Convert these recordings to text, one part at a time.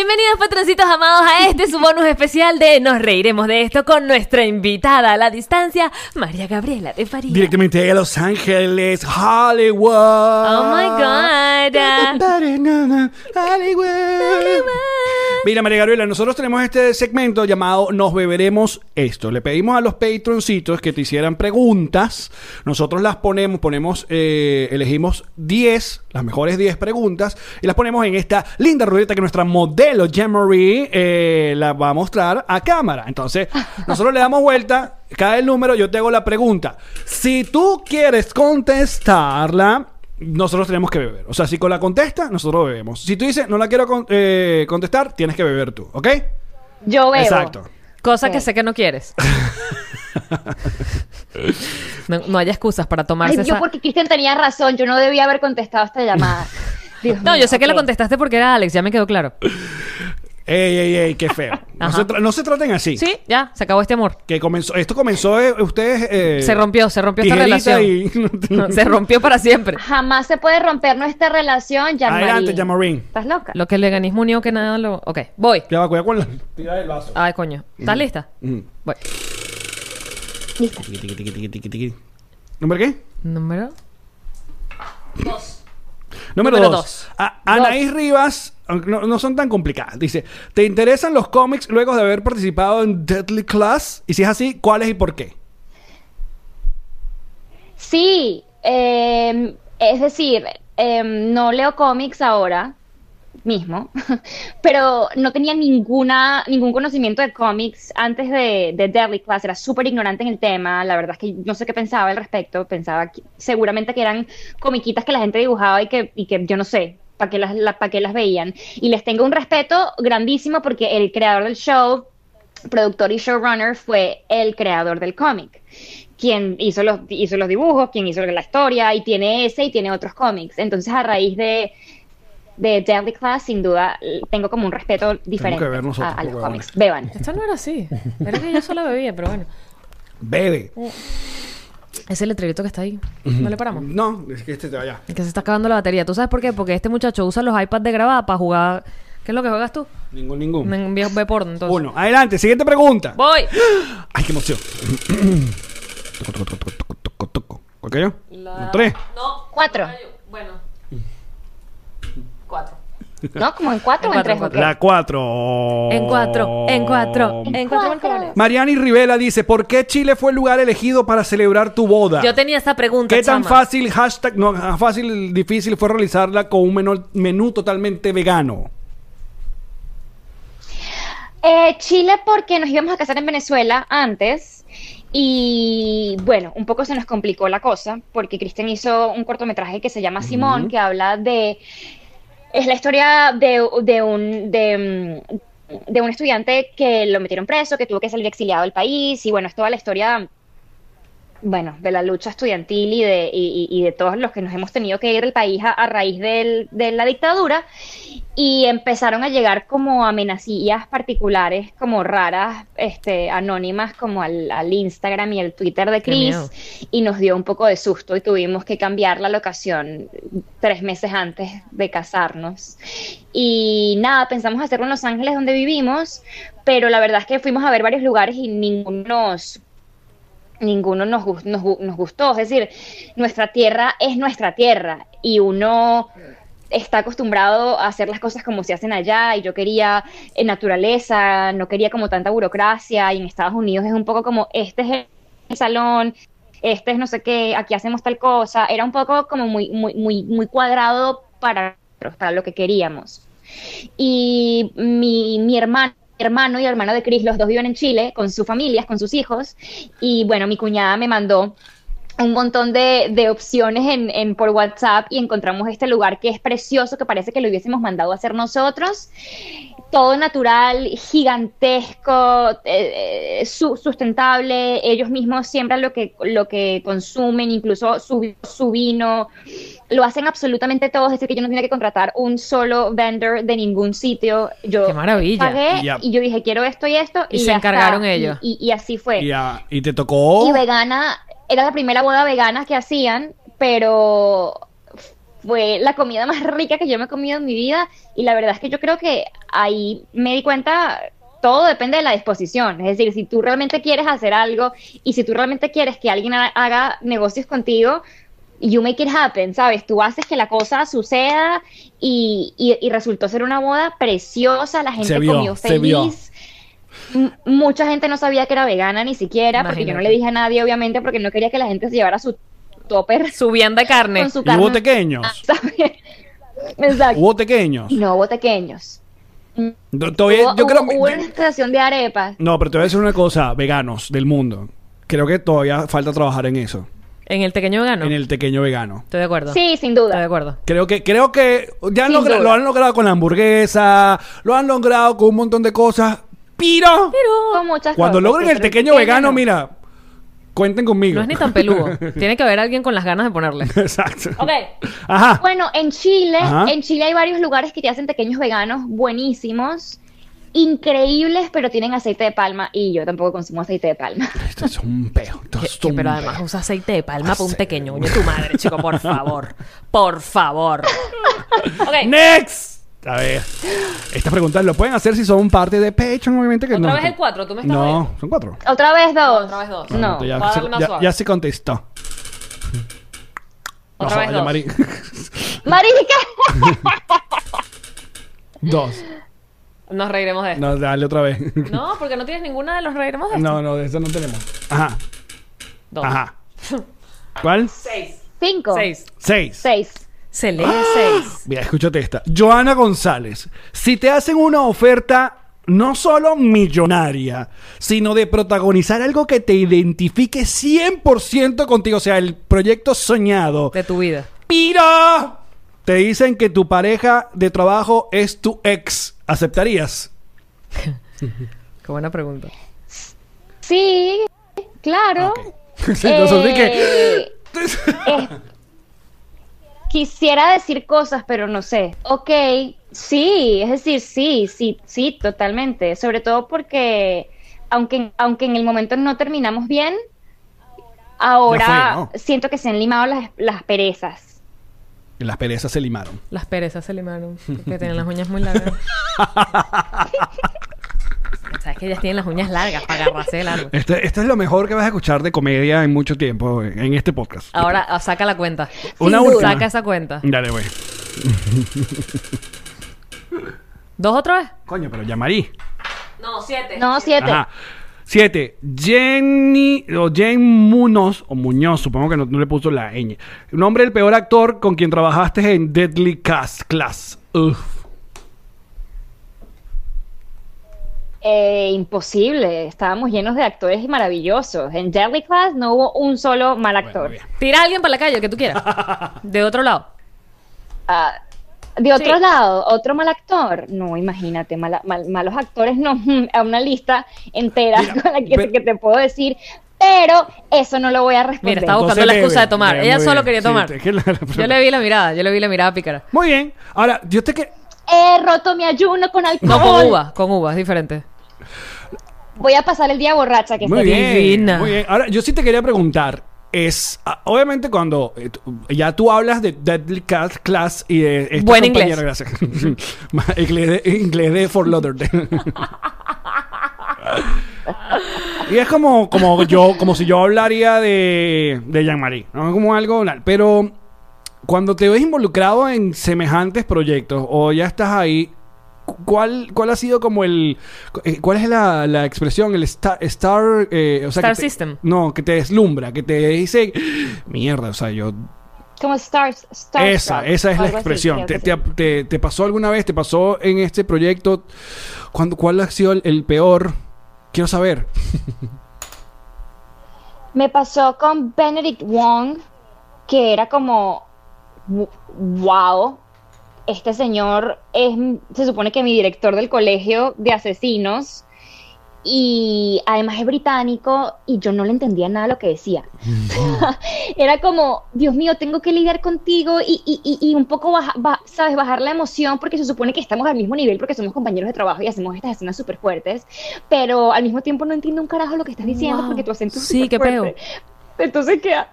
Bienvenidos patroncitos amados a este su bonus especial de Nos reiremos de esto con nuestra invitada a la distancia, María Gabriela de Faría. Directamente de Los Ángeles, Hollywood. Oh my God. Hollywood. Mira, María Gabriela, nosotros tenemos este segmento llamado Nos beberemos esto. Le pedimos a los patroncitos que te hicieran preguntas. Nosotros las ponemos, ponemos, eh, elegimos 10, las mejores 10 preguntas, y las ponemos en esta linda ruleta que nuestra modelo Jean-Marie eh, la va a mostrar a cámara. Entonces, nosotros le damos vuelta, cada el número, yo te hago la pregunta. Si tú quieres contestarla, nosotros tenemos que beber. O sea, si con la contesta, nosotros bebemos. Si tú dices, no la quiero eh, contestar, tienes que beber tú, ¿ok? Yo bebo. Exacto. Cosa que sé que no quieres. no, hay excusas para tomarse Ay, Yo porque Cristian tenía razón, yo no debía haber contestado esta llamada. no, yo sé que la contestaste porque era Alex, ya me quedó claro. Ey, ey, ey, qué feo. No se, traten así. Sí, ya, se acabó este amor. Que comenzó, esto comenzó, eh, ustedes... Eh, se rompió, se rompió esta relación. se rompió para siempre. Jamás se puede romper nuestra relación, Jean Adelante, Jean ¿Estás loca? Lo que el veganismo unió que nada lo... Ok, voy. Ya va, cuidado con la... Tira del vaso. Ay, coño. ¿Estás lista? Voy. Lista. ¿Número qué? Número... Número, dos. Anaís Rivas, no, no, son tan complicadas. Dice, ¿te interesan los cómics luego de haber participado en Deadly Class? Y si es así, ¿cuáles y por qué? Sí, em, es decir, em, no leo cómics ahora, mismo, pero no tenía ninguna, ningún conocimiento de cómics antes de, de Deadly Class, era súper ignorante en el tema, la verdad es que no sé qué pensaba al respecto, pensaba seguramente que eran comiquitas que la gente dibujaba y que, y que yo no sé, para qué las, qué las veían. Y les tengo un respeto grandísimo porque el creador del show, productor y showrunner, fue el creador del cómic quien hizo los, hizo los dibujos, quien hizo la historia, y tiene ese y tiene otros cómics. Entonces, a raíz de, de Deadly Class, sin duda, tengo como un respeto diferente a, los cómics. Beban. Esto no era así. Era que yo solo bebía, pero bueno. Bebe. Es el letrerito que está ahí. ¿No le paramos? No, es que este te vaya. Es que se está acabando la batería. ¿Tú sabes por qué? Porque este muchacho usa los iPads de grabada para jugar. ¿Qué es lo que juegas tú? Ningún, ningún. Un viejo ve porno, entonces. Uno. Adelante, siguiente pregunta. Voy. Ay, qué emoción. ¿Cuál yo? La... ¿Tres? No. Cuatro. Bueno. Cuatro. ¿No? ¿Como en cuatro o en tres? La cuatro. En cuatro, en cuatro, en cuatro. Mariani Rivela dice, ¿por qué Chile fue el lugar elegido para celebrar tu boda? Yo tenía esta pregunta, ¿Qué tan fácil, hashtag, no, fácil, difícil fue realizarla con un menú, menú totalmente vegano? Eh, Chile porque nos íbamos a casar en Venezuela antes y bueno, un poco se nos complicó la cosa porque Cristian hizo un cortometraje que se llama Simón, que habla de es la historia de, de un, de, de, un estudiante que lo metieron preso, que tuvo que salir exiliado del país, y bueno, es toda la historia bueno, de la lucha estudiantil y de, y, de todos los que nos hemos tenido que ir del país a, raíz de la dictadura, y empezaron a llegar como amenacillas particulares, como raras, este, anónimas, como al, Instagram y el Twitter de Chris, y nos dio un poco de susto y tuvimos que cambiar la locación tres meses antes de casarnos. Y nada, pensamos hacerlo en Los Ángeles donde vivimos, pero la verdad es que fuimos a ver varios lugares y ninguno nos ninguno nos, nos, nos, gustó. Es decir, nuestra tierra es nuestra tierra y uno está acostumbrado a hacer las cosas como se hacen allá y yo quería en naturaleza, no quería como tanta burocracia y en Estados Unidos es un poco como este es el salón, este es no sé qué, aquí hacemos tal cosa, era un poco como muy muy muy muy cuadrado para para lo que queríamos. Y mi, mi hermano hermano y hermano de Chris, los dos viven en Chile con sus familias, con sus hijos. Y bueno, mi cuñada me mandó un montón de, de opciones en, en, por WhatsApp y encontramos este lugar que es precioso, que parece que lo hubiésemos mandado a hacer nosotros. Todo natural, gigantesco, eh, su, sustentable. Ellos mismos siembran lo que, lo que consumen, incluso su, su vino lo hacen absolutamente todo, es decir, que yo no tenía que contratar un solo vendor de ningún sitio. Yo Qué maravilla. pagué Y yo dije, quiero esto y esto. Y Y, se encargaron está. Ellos. Y, y así fue. Y te tocó. Y vegana, era la primera boda vegana que hacían, pero fue la comida más rica que yo me he comido en mi vida. Y la verdad es que yo creo que ahí me di cuenta, todo depende de la disposición. Es decir, si tú realmente quieres hacer algo y si tú realmente quieres que alguien ha- haga negocios contigo, you make it happen, ¿sabes? Tú haces que la cosa suceda y, y- y resultó ser una boda preciosa, la gente Se vio, comió se vio. feliz. Mucha gente no sabía que era vegana ni siquiera, porque yo no le dije a nadie, obviamente, porque no quería que la gente se llevara su topper Su vianda de carne. con su Y hubo pequeños. ¿sabes? Exacto. Hubo pequeños. Y no hubo pequeños. Do- Todavía, Hubo, yo creo hubo- hubo una estación de arepas. No, pero te voy a decir una cosa, veganos del mundo. Creo que todavía falta trabajar en eso, En el pequeño vegano. en el pequeño vegano. Estoy de acuerdo. Sí, sin Estoy de duda. acuerdo. Creo que, creo que ya han duda. lo han logrado con la hamburguesa, lo han logrado con un montón de cosas. Pero, Con muchas cuando cosas, logren el pequeño vegano, no. mira, cuenten conmigo. No es ni tan peludo. Tiene que haber alguien con las ganas de ponerle. Exacto. Ok. Ajá. Bueno, en Chile, Ajá. en Chile hay varios lugares que te hacen pequeños veganos buenísimos, increíbles, pero tienen aceite de palma y yo tampoco consumo aceite de palma. Esto es un peo. esto es un pero además usa aceite de palma para un pequeño. Oye, tu madre, chico, por favor. Por favor. Ok. Next. A ver. Estas preguntas lo pueden hacer si son parte de Patreon, obviamente que Otra no. vez el cuatro, tú me estás No, viendo. son cuatro. Otra vez dos. Otra vez dos. No. Ya, se, ya- ya contestó. Otra No, vez ya, dos. Mari. Marica. Dos. Nos reiremos de esto. No, dale otra vez. No, porque no tienes ninguna de los reiremos de esto. No, no, de eso no tenemos. Ajá. Dos. Ajá. ¿Cuál? Seis. Cinco. Seis. Seis. Seis. Se lee seis. Mira, escúchate esta. Joana González. Si te hacen una oferta no solo millonaria, sino de protagonizar algo que te identifique 100% contigo, o sea, el proyecto soñado. De tu vida. ¡Pira! Te dicen que tu pareja de trabajo es tu ex. ¿Aceptarías? Qué buena pregunta. Sí, claro. Entonces, dije, eh, quisiera decir cosas, pero no sé. Ok, sí, es decir, sí, sí, sí, totalmente. Sobre todo porque, aunque, aunque en el momento no terminamos bien, ahora Ya fue, ¿no? siento que se han limado las, las perezas. las perezas se limaron. Las perezas se limaron. Porque tienen las uñas muy largas. Sabes que ellas tienen las uñas largas para agarrarse el árbol. Este, esto es lo mejor que vas a escuchar de comedia en mucho tiempo en en este podcast. Ahora ah, saca la cuenta. Una última. Saca esa cuenta. Dale, güey. ¿Dos otra vez? Coño, pero llamarí. No, siete. No, siete. Ajá. Siete. Jenny o Jen Munoz, o Muñoz, supongo que no, no le puso la ñ. Nombre del peor actor con quien trabajaste en Deadly Cast Class. Uf. Eh, imposible. Estábamos llenos de actores maravillosos. En Deadly Class no hubo un solo mal actor. Tira a alguien para la calle, el que tú quieras. De otro lado. Ah, de otro Sí. lado, otro mal actor. No, imagínate, mala- mal- malos actores no. A una lista entera Mira, con la que, pero- que te puedo decir. Pero eso no lo voy a responder. Mira, estaba buscando Entonces la excusa de tomar. Ella solo bien. quería Sí, tomar. la- Yo le vi la mirada, yo le vi la mirada pícara. Muy bien. Ahora, yo te que. He roto mi ayuno con alcohol. No, con uva, con uva, es diferente. Voy a pasar el día borracha. Que Muy bien. Divina. Muy bien. Ahora, yo sí te quería preguntar. Es ah, obviamente cuando eh, ya tú hablas de Deadly Cast Class y de esta Buen compañera, inglés. gracias. inglés, de, inglés de Fort Lauderdale. y es como, como yo, como si yo hablaría de, de Jean-Marie, ¿no? Como algo, pero cuando te ves involucrado en semejantes proyectos o ya estás ahí, ¿cuál, cuál ha sido como el... eh, ¿Cuál es la, la expresión? El star... star, eh, o sea, Star que te- system. No, que te deslumbra, que te dice, mierda, o sea, yo como stars, starstruck, Esa, esa es la así, expresión. ¿Te, te- te- te pasó alguna vez? ¿Te pasó en este proyecto? ¿Cuándo- ¿Cuál ha sido el, el peor? Quiero saber. Me pasó con Benedict Wong, que era como, wow, este señor es, se supone que mi director del colegio de asesinos y además es británico y yo no le entendía nada de lo que decía. era como, Dios mío, tengo que lidiar contigo y, y- y- y un poco, baja- ba- ¿sabes? Bajar la emoción porque se supone que estamos al mismo nivel porque somos compañeros de trabajo y hacemos estas escenas súper fuertes, pero al mismo tiempo no entiendo un carajo lo que estás diciendo Wow. porque tu acento es Sí, qué. Entonces, ¿qué, ah,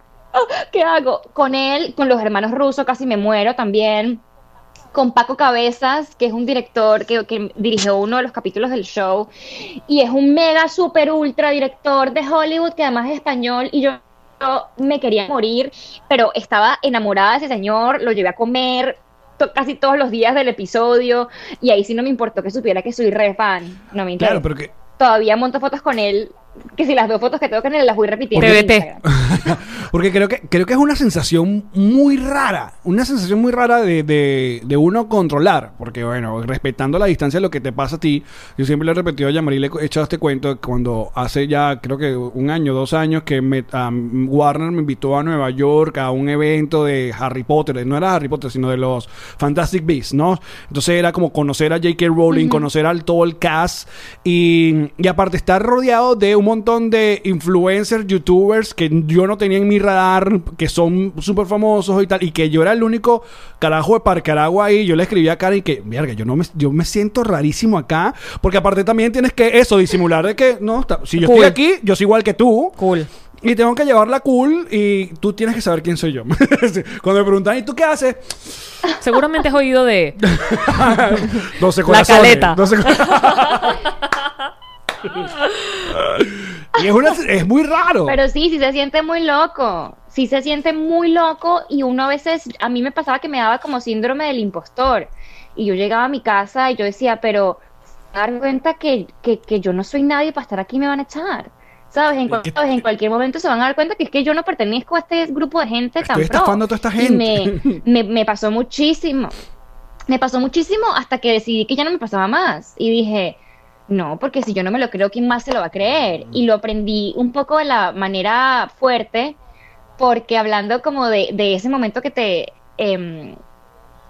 ¿qué hago? Con él, con los hermanos rusos, casi me muero también. Con Paco Cabezas, que es un director que, que dirigió uno de los capítulos del show. Y es un mega, super, ultra director de Hollywood, que además es español. Y yo, yo me quería morir, pero estaba enamorada de ese señor. Lo llevé a comer casi todos los días del episodio. Y ahí sí no me importó que supiera que soy re fan. No me interesa Claro, pero que... todavía monto fotos con él, que si las veo fotos que tengo con él las voy repitiendo. en TBT. Porque creo que, creo que es una sensación muy rara, una sensación muy rara de, de, de uno controlar, porque bueno, respetando la distancia de lo que te pasa a ti, yo siempre le he repetido a Yamari, le he echado este cuento de cuando hace ya creo que un año, dos años que me, um, Warner me invitó a Nueva York a un evento de Harry Potter, no era Harry Potter, sino de los Fantastic Beasts, ¿no? Entonces era como conocer a J.K. Rowling, conocer al todo el cast y, y aparte estar rodeado de un montón de influencers, youtubers que yo no tenía en mi radar, que son súper famosos y tal, y que yo era el único carajo de Parcaragua ahí. Yo le escribí a Karen que, mierda, yo no me, yo me siento rarísimo acá, porque aparte también tienes que eso, disimular de que, no, está- si yo Cool. estoy aquí, yo soy igual que tú. Cool. Y tengo que llevarla cool y tú tienes que saber quién soy yo. Cuando me preguntan, ¿y tú qué haces? Seguramente has oído de 12 La corazones. caleta. 12 co- y es, una, es muy raro. Pero sí, sí se siente muy loco. Sí se siente muy loco y uno a veces, a mí me pasaba que me daba como síndrome del impostor. Y yo llegaba a mi casa y yo decía, pero ¿se van a dar cuenta que, que, que yo no soy nadie para estar aquí me van a echar. ¿Sabes? En, cual- en cualquier momento se van a dar cuenta que es que yo no pertenezco a este grupo de gente tan Estoy pro. estafando a toda esta Y gente. me, me, me pasó muchísimo. Me pasó muchísimo hasta que decidí que ya no me pasaba más. Y dije, no, porque si yo no me lo creo, ¿quién más se lo va a creer? Y lo aprendí un poco de la manera fuerte, porque hablando como de, de ese momento que te... em,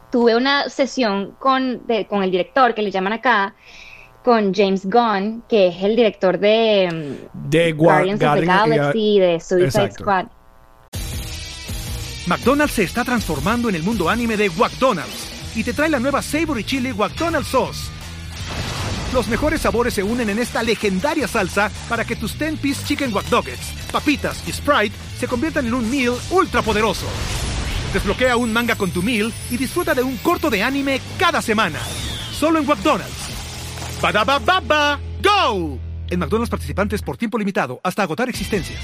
tuve una sesión con, de- con el director, que le llaman acá, con James Gunn, que es el director de em, de Gua- Guardians of the Galaxy, de Suicide Exacto. Squad. McDonald's se está transformando en el mundo anime de McDonald's y te trae la nueva Savory Chili McDonald's Sauce. Los mejores sabores se unen en esta legendaria salsa para que tus 10-piece chicken wack Nuggets, papitas y Sprite se conviertan en un meal ultra poderoso. Desbloquea un manga con tu meal y disfruta de un corto de anime cada semana. Solo en McDonald's. ba baba go! En McDonald's participantes por tiempo limitado hasta agotar existencias.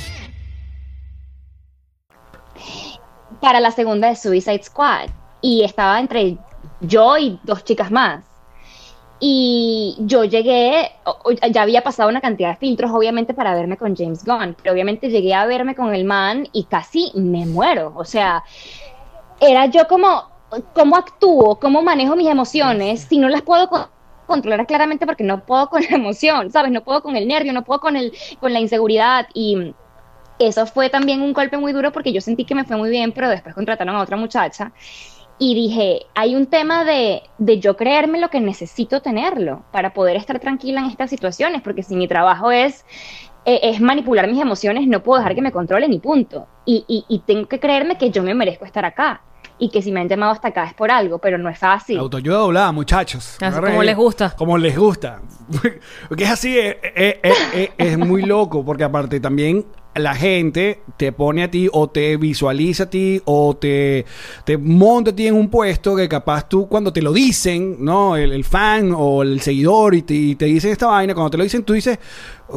para la segunda de Suicide Squad y estaba entre yo y dos chicas más. Y yo llegué, ya había pasado una cantidad de filtros, obviamente, para verme con James Gunn, pero obviamente llegué a verme con el man y casi me muero. O sea, era yo como, ¿cómo actúo? ¿Cómo manejo mis emociones si no las puedo co- controlar claramente porque no puedo con la emoción, ¿sabes? No puedo con el nervio, no puedo con, el, con la inseguridad y eso fue también un golpe muy duro porque yo sentí que me fue muy bien, pero después contrataron a otra muchacha y dije, hay un tema de, de yo creerme lo que necesito tenerlo para poder estar tranquila en estas situaciones, porque si mi trabajo es, eh, es manipular mis emociones, no puedo dejar que me controlen y punto. Y, y, y tengo que creerme que yo me merezco estar acá y que si me han llamado hasta acá es por algo, pero no es fácil. Autoayuda doblada, muchachos. Así como ahí. les gusta. Como les gusta. Porque es así, es, es- es- es- es muy loco, porque aparte también la gente te pone a ti o te visualiza a ti o te, te monta a ti en un puesto que capaz tú cuando te lo dicen, ¿no? El, el fan o el seguidor y te, y te dicen esta vaina, cuando te lo dicen tú dices,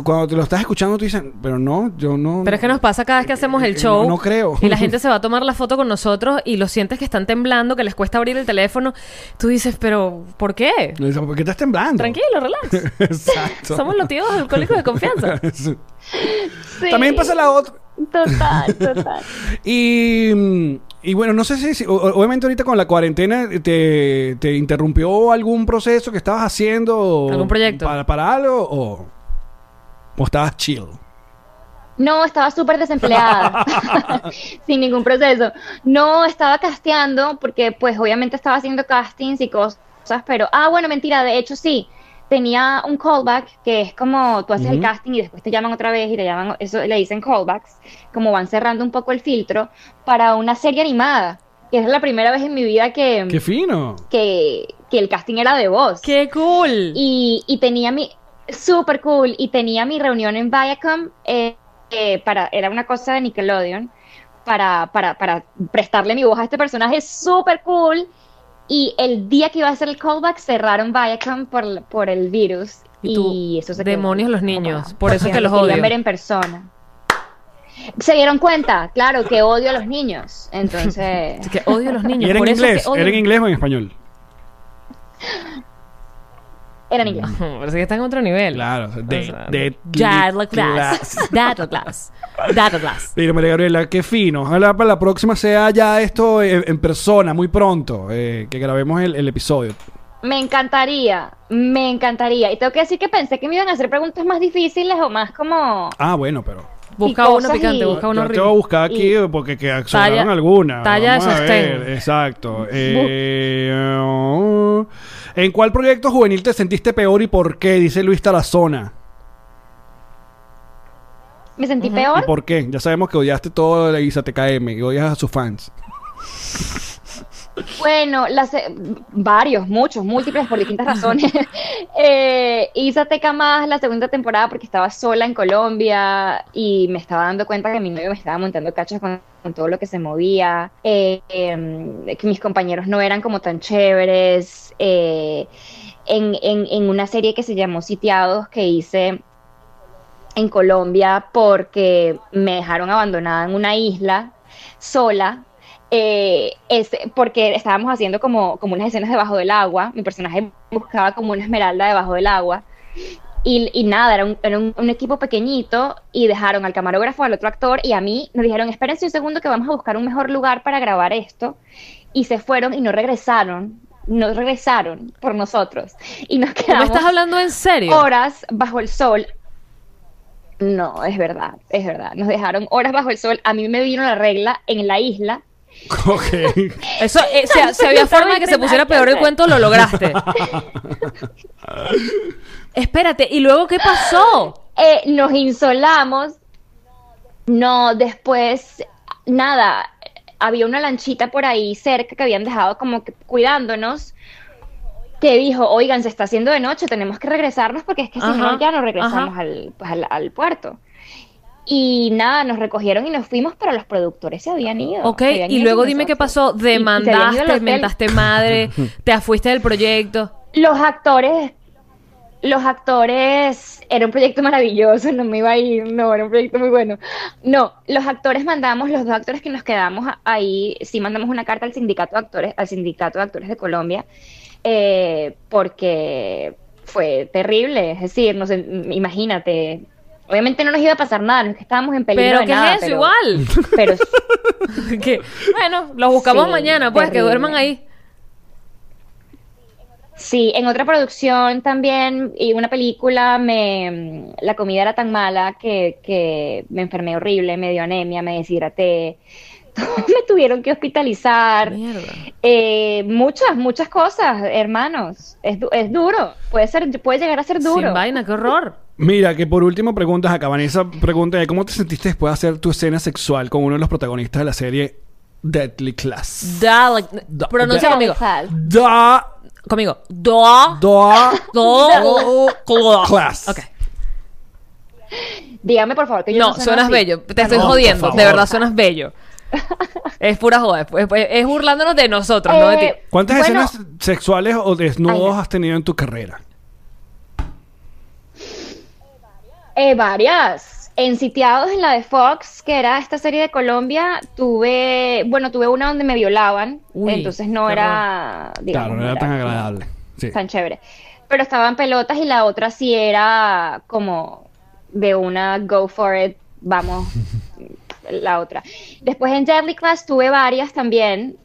cuando te lo estás escuchando tú dices, pero no, yo no... Pero es que nos pasa cada vez que hacemos Eh, el show. no- no creo. Y la gente se va a tomar la foto con nosotros y lo sientes que están temblando, que les cuesta abrir el teléfono. Tú dices, pero ¿por qué? ¿Por qué estás temblando? Tranquilo, relax. Exacto. Somos los tíos alcohólicos de confianza. Sí, También pasa la otra. Total, total. Y y bueno, no sé si, obviamente ahorita con la cuarentena te, te interrumpió algún proceso que estabas haciendo. ¿Algún proyecto? Para, para algo o, o estabas chill. No, estaba súper desempleada, sin ningún proceso. No, estaba casteando porque pues obviamente estaba haciendo castings y cosas, pero, ah, bueno, mentira, de hecho sí, tenía un callback que es como tú haces el casting y después te llaman otra vez y te llaman, eso le dicen callbacks, como van cerrando un poco el filtro para una serie animada, que es la primera vez en mi vida que, ¡Qué fino! que, que el casting era de voz. ¡Qué cool! Y, y tenía mi, super cool, y tenía mi reunión en Viacom, eh, eh, para, era una cosa de Nickelodeon, para, para, para prestarle mi voz a este personaje súper cool. Y el día que iba a hacer el callback cerraron Viacom por, por el virus. Y tú, Y, eso se quedó demonios los como- niños, por eso es que los me querían odio. ver en persona. Se dieron cuenta, claro, que odio a los niños. Entonces, que odio a los niños. ¿Y era en por eso es inglés? que odio- ¿Era en inglés o en español? era en inglés. Parece que está en otro nivel. Claro, de- O sea, de- Data class. class. Data class. Data class. Mira, María Gabriela, qué fino. Ojalá para la próxima sea ya esto en, en persona, muy pronto, eh, que grabemos el, el episodio. Me encantaría, me encantaría. Y tengo que decir que pensé que me iban a hacer preguntas más difíciles o más como... Ah, bueno, pero... Busca Y uno picante, y- busca uno Yo te voy a buscar aquí porque que Talla- algunas. talla de sostén. Exacto. Eh, uh, ¿En cuál proyecto juvenil te sentiste peor y por qué? Dice Luis Tarazona. Me sentí ¿Y peor. por qué? Ya sabemos que odiaste todo la Isa TKM y odias a sus fans. Bueno, las, varios, muchos, múltiples por distintas razones. eh, hice Teca más la segunda temporada porque estaba sola en Colombia y me estaba dando cuenta que mi novio me estaba montando cachos con, con todo lo que se movía, eh, em, que mis compañeros no eran como tan chéveres. eh, en, en, en una serie que se llamó Sitiados que hice en Colombia porque me dejaron abandonada en una isla sola. Eh, es porque estábamos haciendo como, como unas escenas debajo del agua. Mi personaje buscaba como una esmeralda debajo del agua. Y, y nada, era, un, era un- un equipo pequeñito y dejaron al camarógrafo, al otro actor y a mí. Nos dijeron, espérense un segundo que vamos a buscar un mejor lugar para grabar esto. Y se fueron y no regresaron. No regresaron por nosotros. Y nos ¿Tú me quedamos estás hablando en serio? horas bajo el sol. No, es verdad, es verdad. Nos dejaron horas bajo el sol. A mí me vino la regla en la isla. Ok. Eso, eh, si, si había forma de que se pusiera peor el cuento, lo lograste. Espérate, ¿y luego qué pasó? Eh, nos insolamos. No, después, nada, había una lanchita por ahí cerca que habían dejado como que cuidándonos. Que dijo, oigan, se está haciendo de noche, tenemos que regresarnos porque es que si Ajá, no ya no regresamos al, pues, al, al puerto. Y nada, nos recogieron y nos fuimos, pero los productores se habían ido. Ok, y ido luego dime qué pasó. Demandaste, mentaste madre, te fuiste del proyecto. Los actores, los actores, era un proyecto maravilloso, no me iba a ir, no, era un proyecto muy bueno. No, los actores mandamos, los dos actores que nos quedamos ahí, sí mandamos una carta al sindicato de actores, al sindicato de actores de Colombia, eh, porque fue terrible, es decir, no sé, imagínate, obviamente no nos iba a pasar nada, no es que estábamos en peligro Pero de ¿qué nada, es eso? pero- Igual. pero Que, bueno, los buscamos Sí, mañana, pues, que duerman ahí. Sí, en otra producción también, y una película, me, la comida era tan mala que, que me enfermé horrible, me dio anemia, me deshidraté, me tuvieron que hospitalizar, eh, muchas, muchas cosas, hermanos, es, es duro, puede ser, puede llegar a ser duro. Sin vaina, qué horror. Mira, que por último preguntas acá. Vanessa pregunta de cómo te sentiste después de hacer tu escena sexual con uno de los protagonistas de la serie Deadly Class. Da, Da- pronuncia da- conmigo. Da, Conmigo. Da. da, Da. class. Ok. Dígame por favor que yo No, no suenas así. bello. Te estoy No, jodiendo. De verdad suenas bello. Es pura joda. Es, es- es burlándonos de nosotros, no de ti. Eh, ¿Cuántas bueno, escenas sexuales o desnudos Ay. has tenido en tu carrera? Eh, varias. En Sitiados, en la de Fox, que era esta serie de Colombia, tuve, bueno, tuve una donde me violaban, Uy, entonces no era, digamos, claro, no era tan agradable. Sí. tan chévere. Pero estaban pelotas y la otra sí era como de una go for it, vamos, la otra. Después en Deadly Class tuve varias también.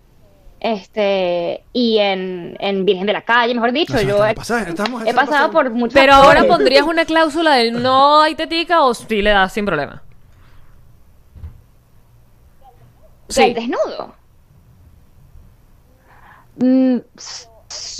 Este, y en, en Virgen de la Calle, mejor dicho, yo he, estamos- pasado pasando. por muchas Pero ahora pondrías una cláusula de no hay tetica o sí le das sin problema. ¿Del Sí. desnudo? Mm,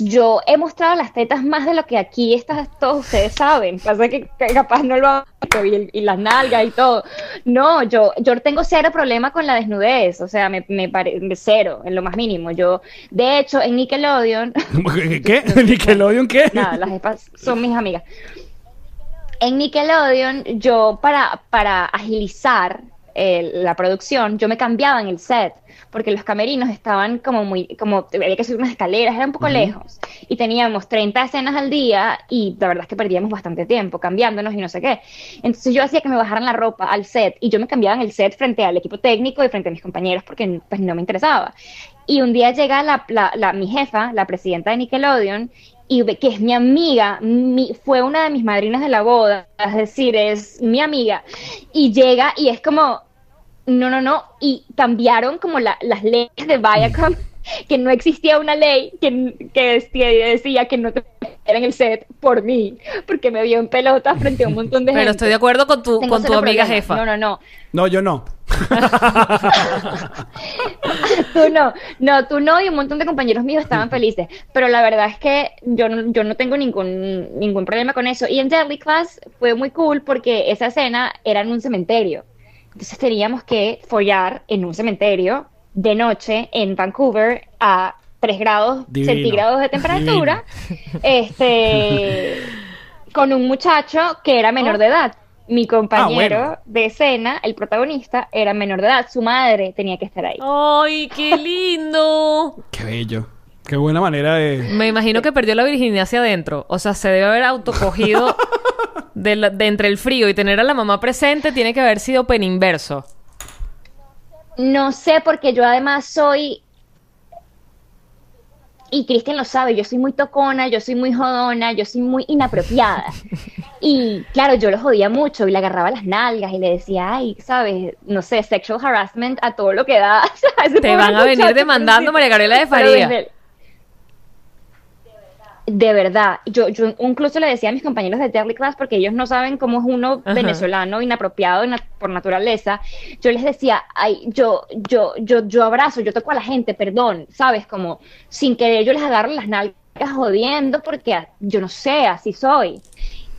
yo he mostrado las tetas más de lo que aquí estas, todos ustedes saben. Pasa que, que capaz no lo y, el- y las nalgas y todo. No, yo, yo tengo cero problema con la desnudez. O sea, me, me pare- cero, en lo más mínimo. Yo, de hecho, en Nickelodeon, ¿Qué? ¿Nickelodeon qué? nada, las espas son mis amigas. En Nickelodeon, yo para, para agilizar eh, la producción, yo me cambiaba en el set, porque los camerinos estaban como muy, como había que subir unas escaleras, era un poco lejos, y teníamos 30 escenas al día, y la verdad es que perdíamos bastante tiempo cambiándonos y no sé qué. Entonces yo hacía que me bajaran la ropa al set, y yo me cambiaba en el set frente al equipo técnico y frente a mis compañeros, porque pues no me interesaba. Y un día llega la, la- la- mi jefa, la presidenta de Nickelodeon, y que es mi amiga, mi- fue una de mis madrinas de la boda, es decir, es mi amiga, y llega y es como, no, no, no, y cambiaron como la- las leyes de Viacom, que no existía una ley que, que decía, decía que no te en el set por mí, porque me vio en pelota frente a un montón de gente. Pero estoy de acuerdo con tu, Tengo con tu amiga problema. jefa. No, no, no. No, yo no. tú no, no, tú no y un montón de compañeros míos estaban felices, pero la verdad es que yo no, yo no tengo ningún, ningún problema con eso. Y en Deadly Class fue muy cool porque esa escena era en un cementerio. Entonces teníamos que follar en un cementerio de noche en Vancouver a 3 grados Divino. centígrados de temperatura, este, con un muchacho que era menor de edad. Mi compañero bueno. de escena, el protagonista, era menor de edad. Su madre tenía que estar ahí. ¡Ay, qué lindo! Qué bello. Qué buena manera de... Me imagino que perdió la virginidad hacia adentro. O sea, se debe haber autocogido de, la- de entre el frío y tener a la mamá presente. Tiene que haber sido peninverso. No sé, porque yo además soy. Y Cristian lo sabe, yo soy muy tocona, yo soy muy jodona, yo soy muy inapropiada. Y claro, yo lo jodía mucho y le agarraba las nalgas y le decía, ay, sabes, no sé, sexual harassment a todo lo que da. ese Te van a venir demandando. María Gabriela de Faría. De verdad, yo, yo incluso le decía a mis compañeros de Deadly Class, porque ellos no saben cómo es uno Ajá. venezolano inapropiado na- por naturaleza, yo les decía, ay, yo, yo, yo, yo abrazo, yo toco a la gente, perdón, sabes, como sin querer yo les agarro las nalgas jodiendo porque yo no sé, así soy.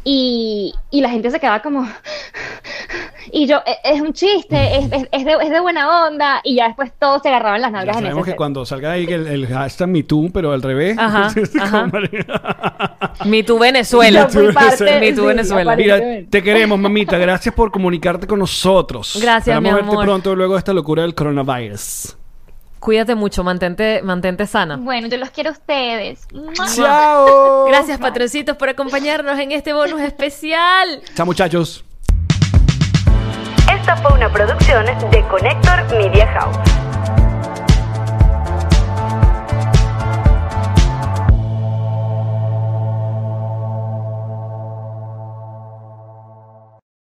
Y, y la gente se quedaba como, y yo, "E- es un chiste, es, es- es de, es de buena onda, y ya después todos se agarraban las Ya nalgas en ese que set. cuando salga ahí el, el hashtag MeToo, pero al revés. Ajá, ajá. Tu Venezuela. Yo fui parte- Mi tu sí, Venezuela. Mira, te queremos, mamita. Gracias por comunicarte con nosotros. Gracias, Esperamos mi verte amor. pronto luego de esta locura del coronavirus. Cuídate mucho, mantente, mantente sana. Bueno, yo los quiero a ustedes. ¡Chao! Gracias, patroncitos, por acompañarnos en este bonus especial. Chao, muchachos. Esta fue una producción de Connector Media House.